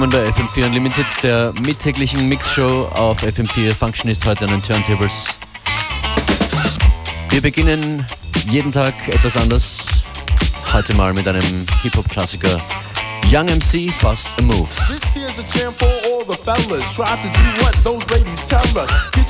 willkommen bei FM4 Unlimited, der mittäglichen Mixshow auf FM4. Function ist heute an den Turntables. Wir beginnen jeden Tag etwas anders. Heute mal mit einem Hip-Hop-Klassiker. Young MC Bust a Move. This here's a chant for all the fellas. Try to do what those ladies tell us. Get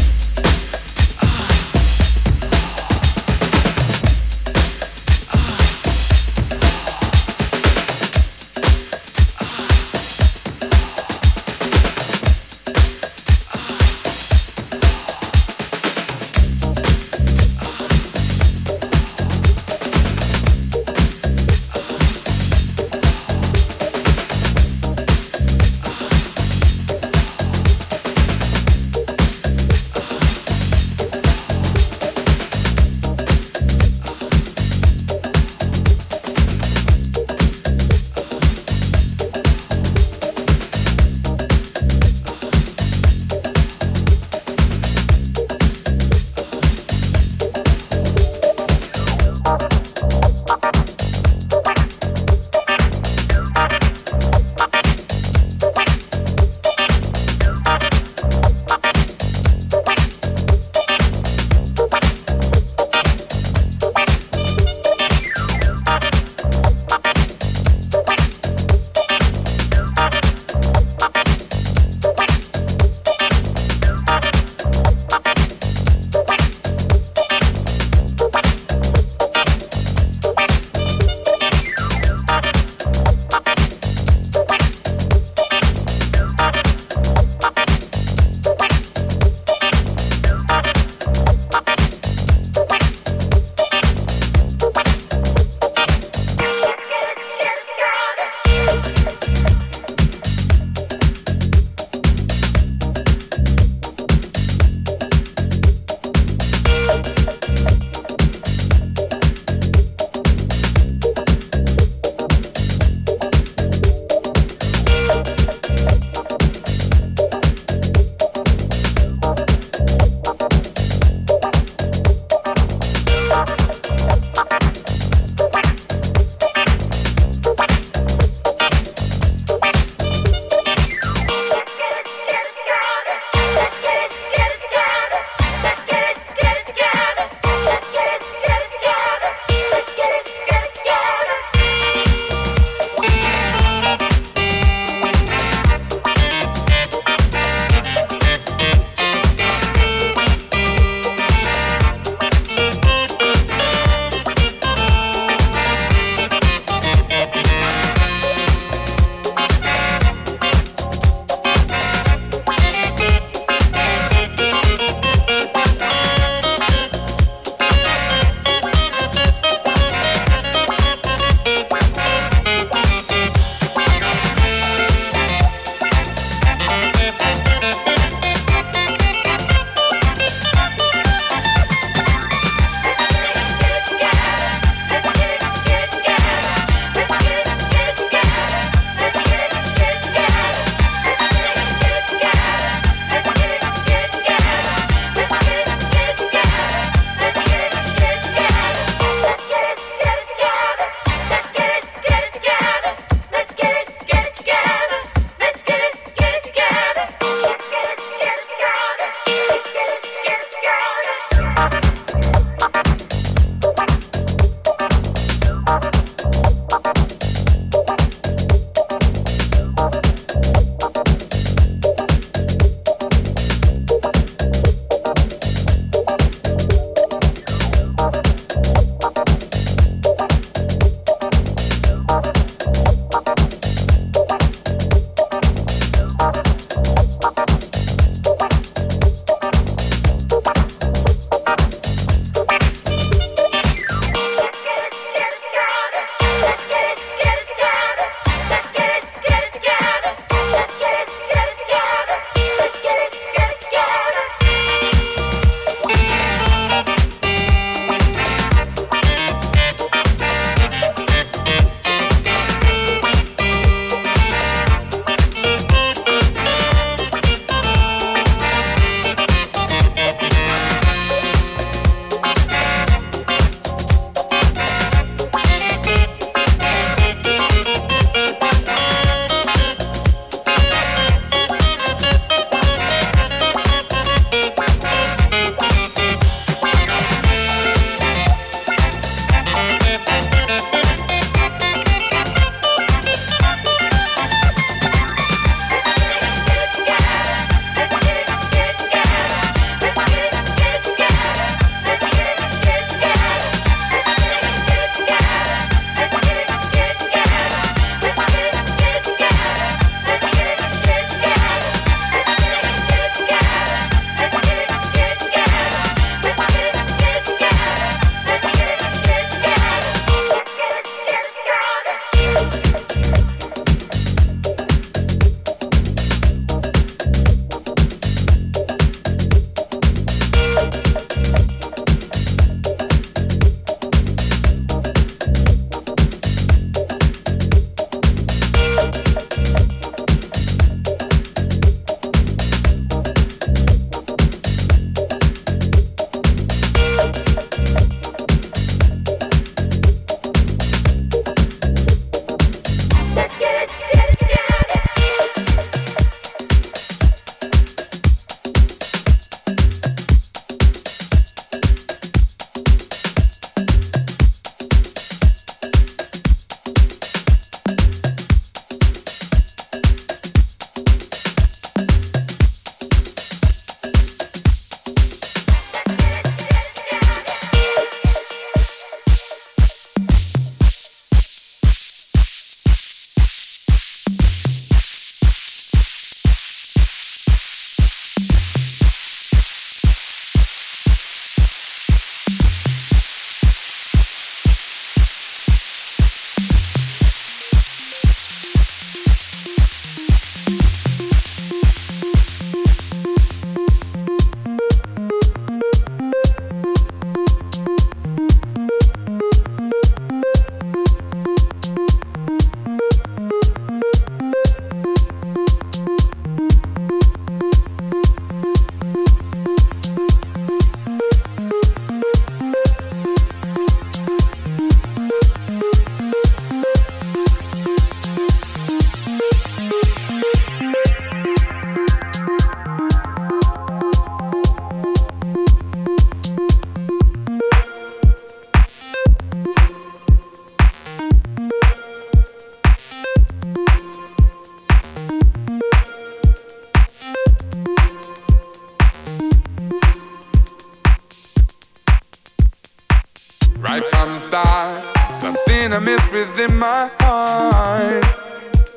Just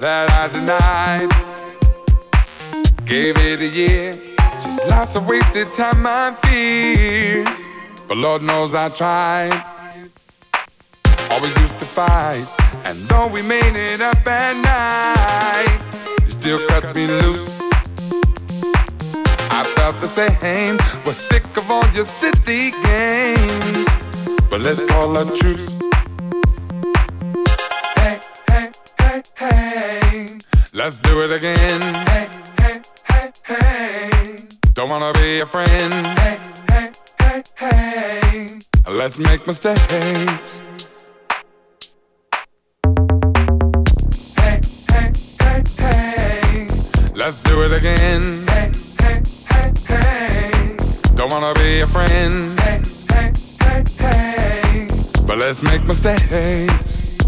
That I move. Break it a year Just lots of wasted time I fear. But Lord knows I tried. Always used to fight. And though we made it up at night, you still cut me loose. I felt the same. Was sick of all your city games. But let's call a truce. Hey, hey, hey, hey. Let's do it again. Hey, hey, hey, hey. Don't wanna be a friend. Hey, hey, hey, hey. Let's make mistakes. Hey, hey, hey, hey. Let's do it again. Hey, hey, hey, hey. Don't wanna be a friend. Hey, hey, But let's make mistakes.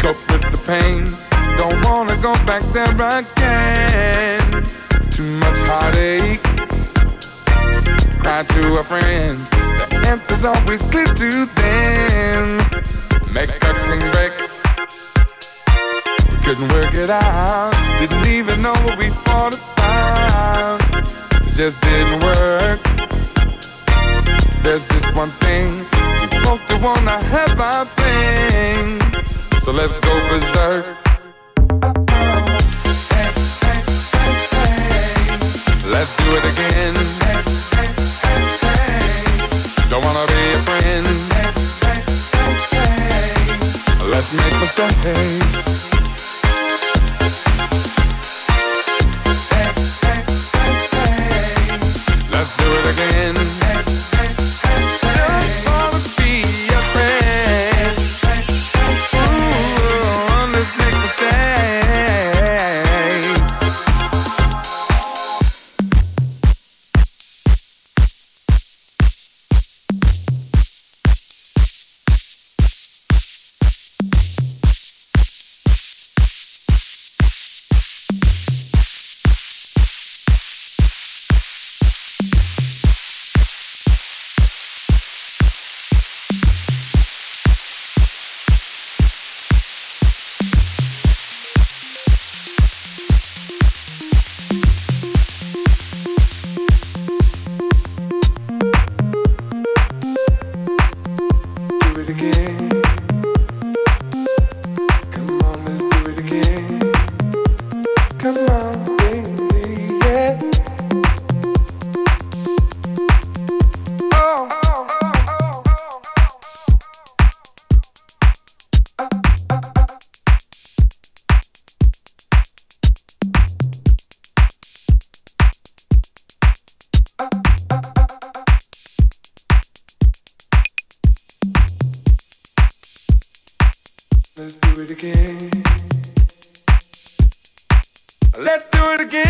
Cope with the pain. Don't wanna go back there again. Too much heartache. Cry to a friend. The answer's always clear to them. Make a clean break. Couldn't work it out. Didn't even know what we fought about. Just didn't work. There's just one thing. We both wanna have our thing. So let's go berserk. Let's do it again. Don't wanna be a friend. Let's make mistakes. Let's do it again. again. Let's do it again.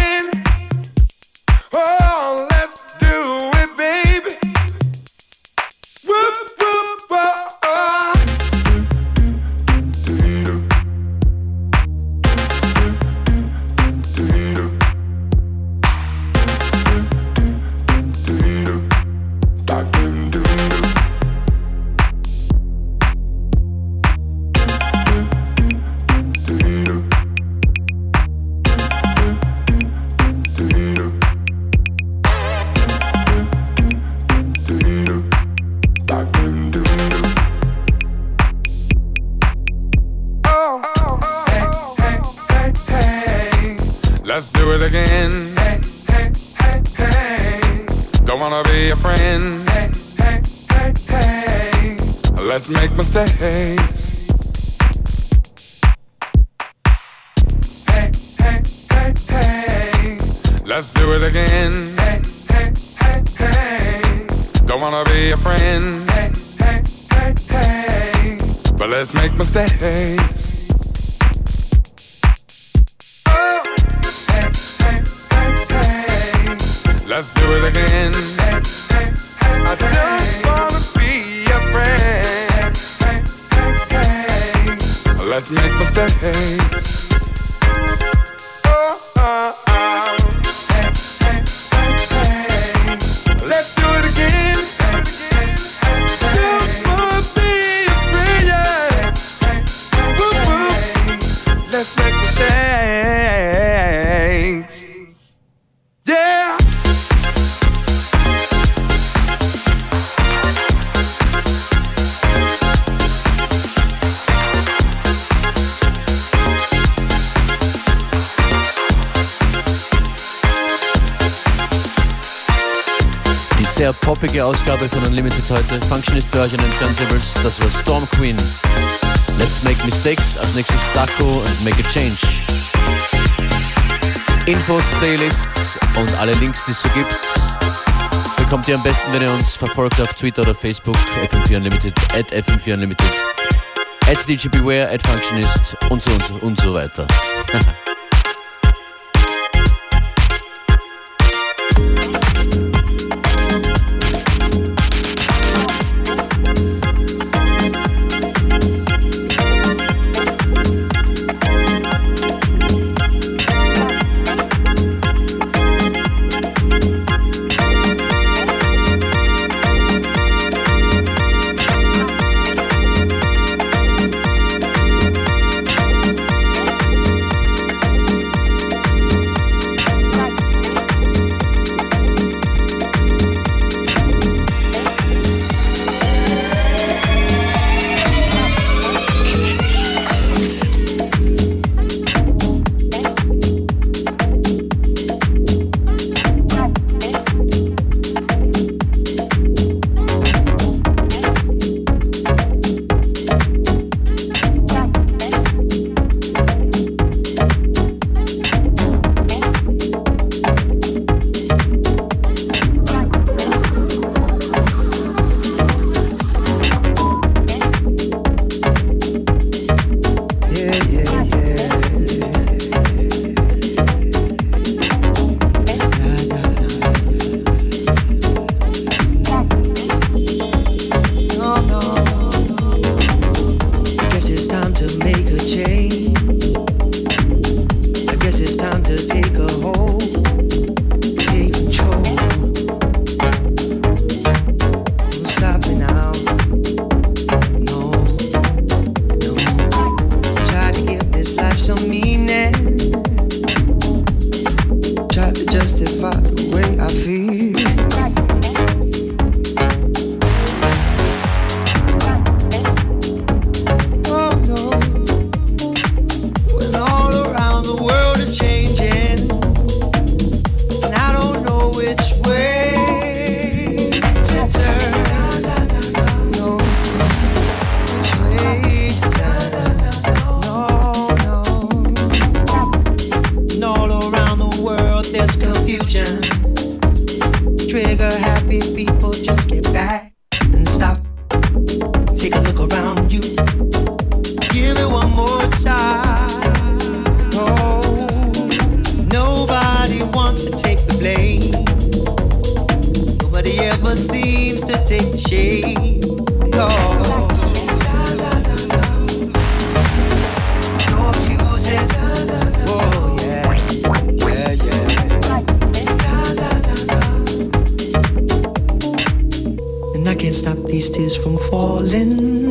let's make mistakes. Poppige Ausgabe von Unlimited heute. Functionist Version and Turntables, das war Storm Queen. Let's Make Mistakes, als nächstes Daco and Make a Change. Infos, Playlists und alle Links, die es so gibt, bekommt ihr am besten, wenn ihr uns verfolgt auf Twitter oder Facebook, FM4 Unlimited, at FM4 Unlimited, at DJ Beware, at Functionist und so und so, und so weiter. shape, Oh, yeah, yeah, yeah. And I can't stop these tears from falling.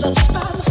Just by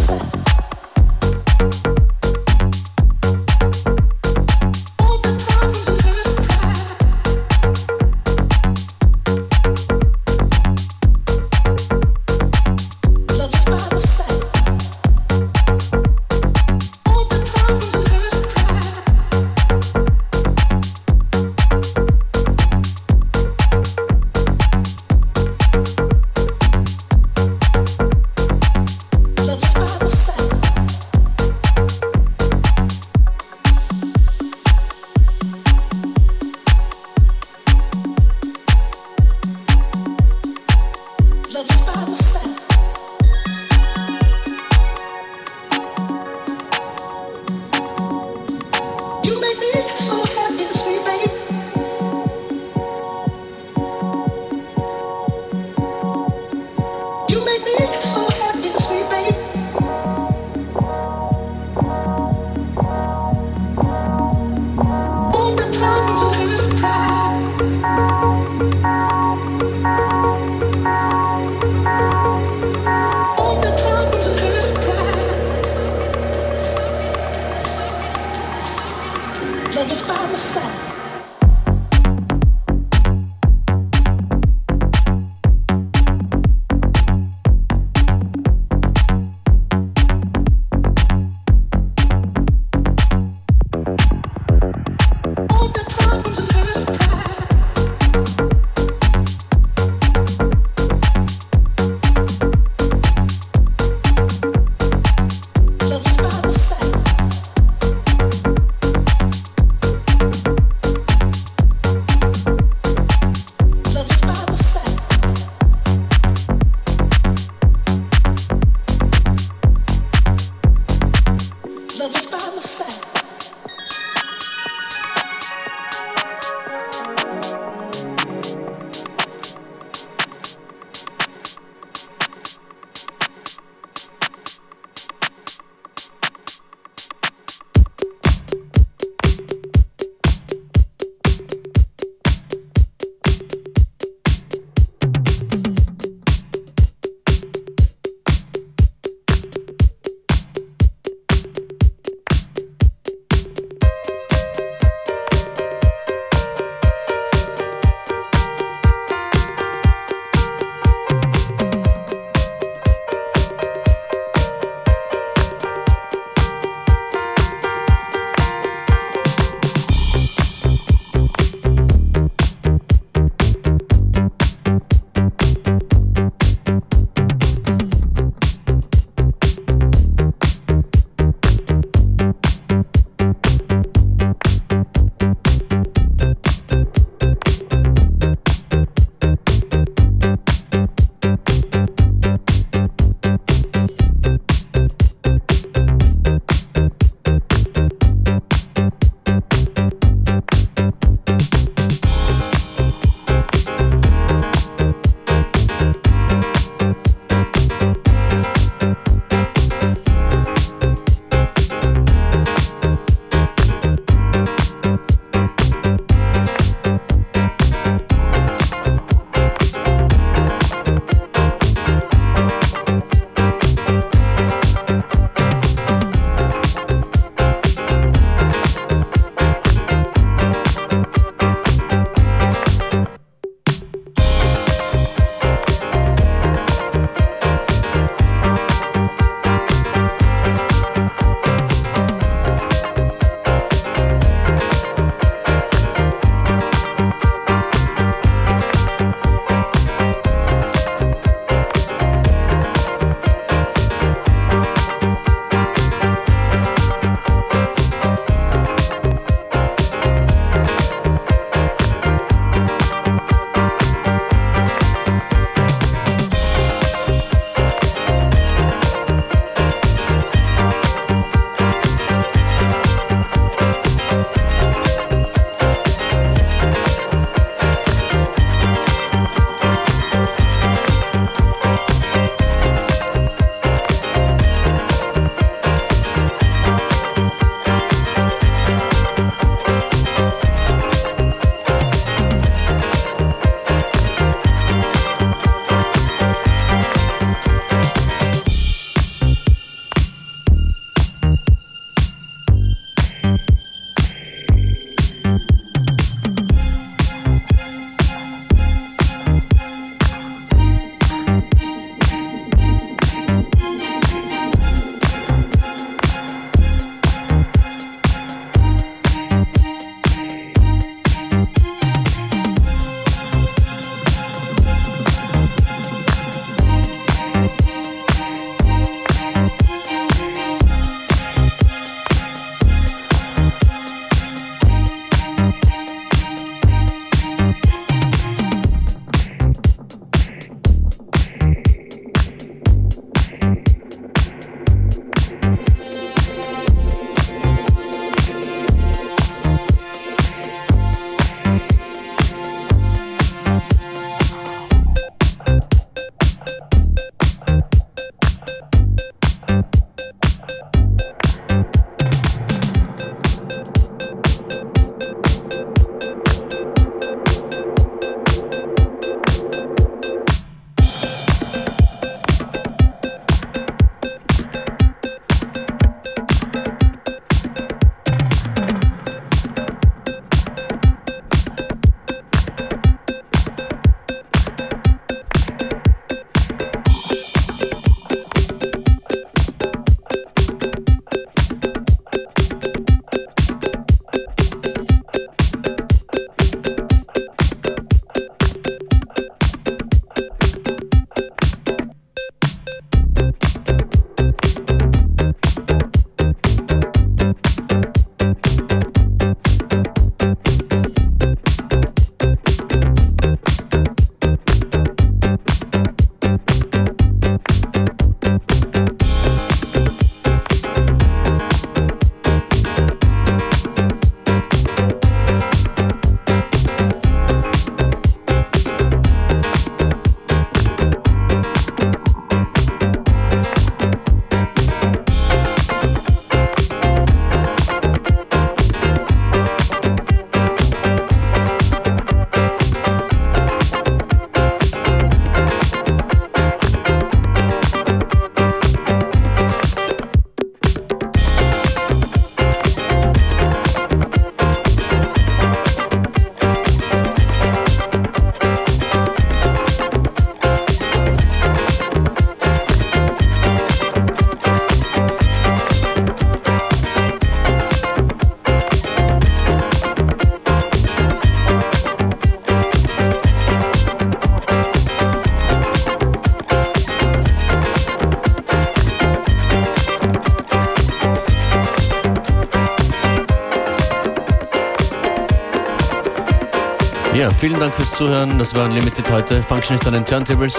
vielen Dank fürs Zuhören. Das war Unlimited heute. Functionist an den Turntables.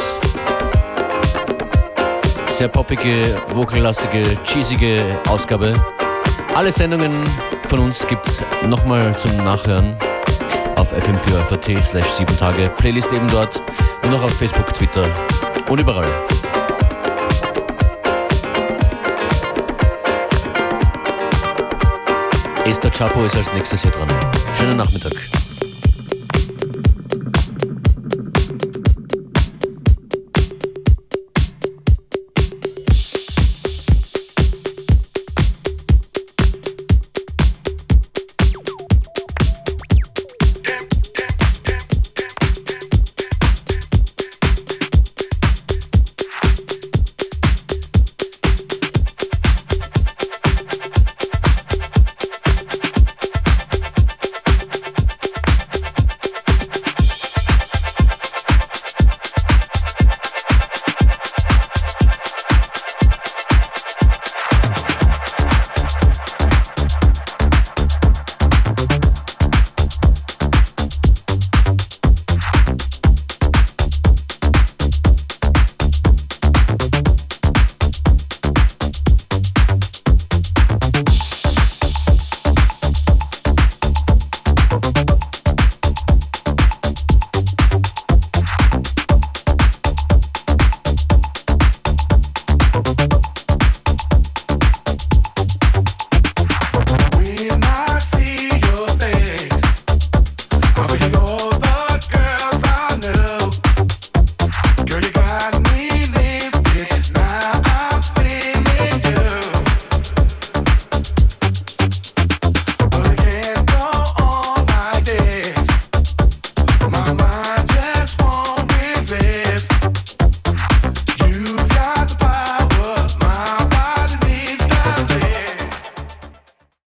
Sehr poppige, vokallastige, cheesige Ausgabe. Alle Sendungen von uns gibt's nochmal zum Nachhören auf fm4.at slash 7 Tage. Playlist eben dort und auch auf Facebook, Twitter und überall. Esther Chapo ist als nächstes hier dran. Schönen Nachmittag.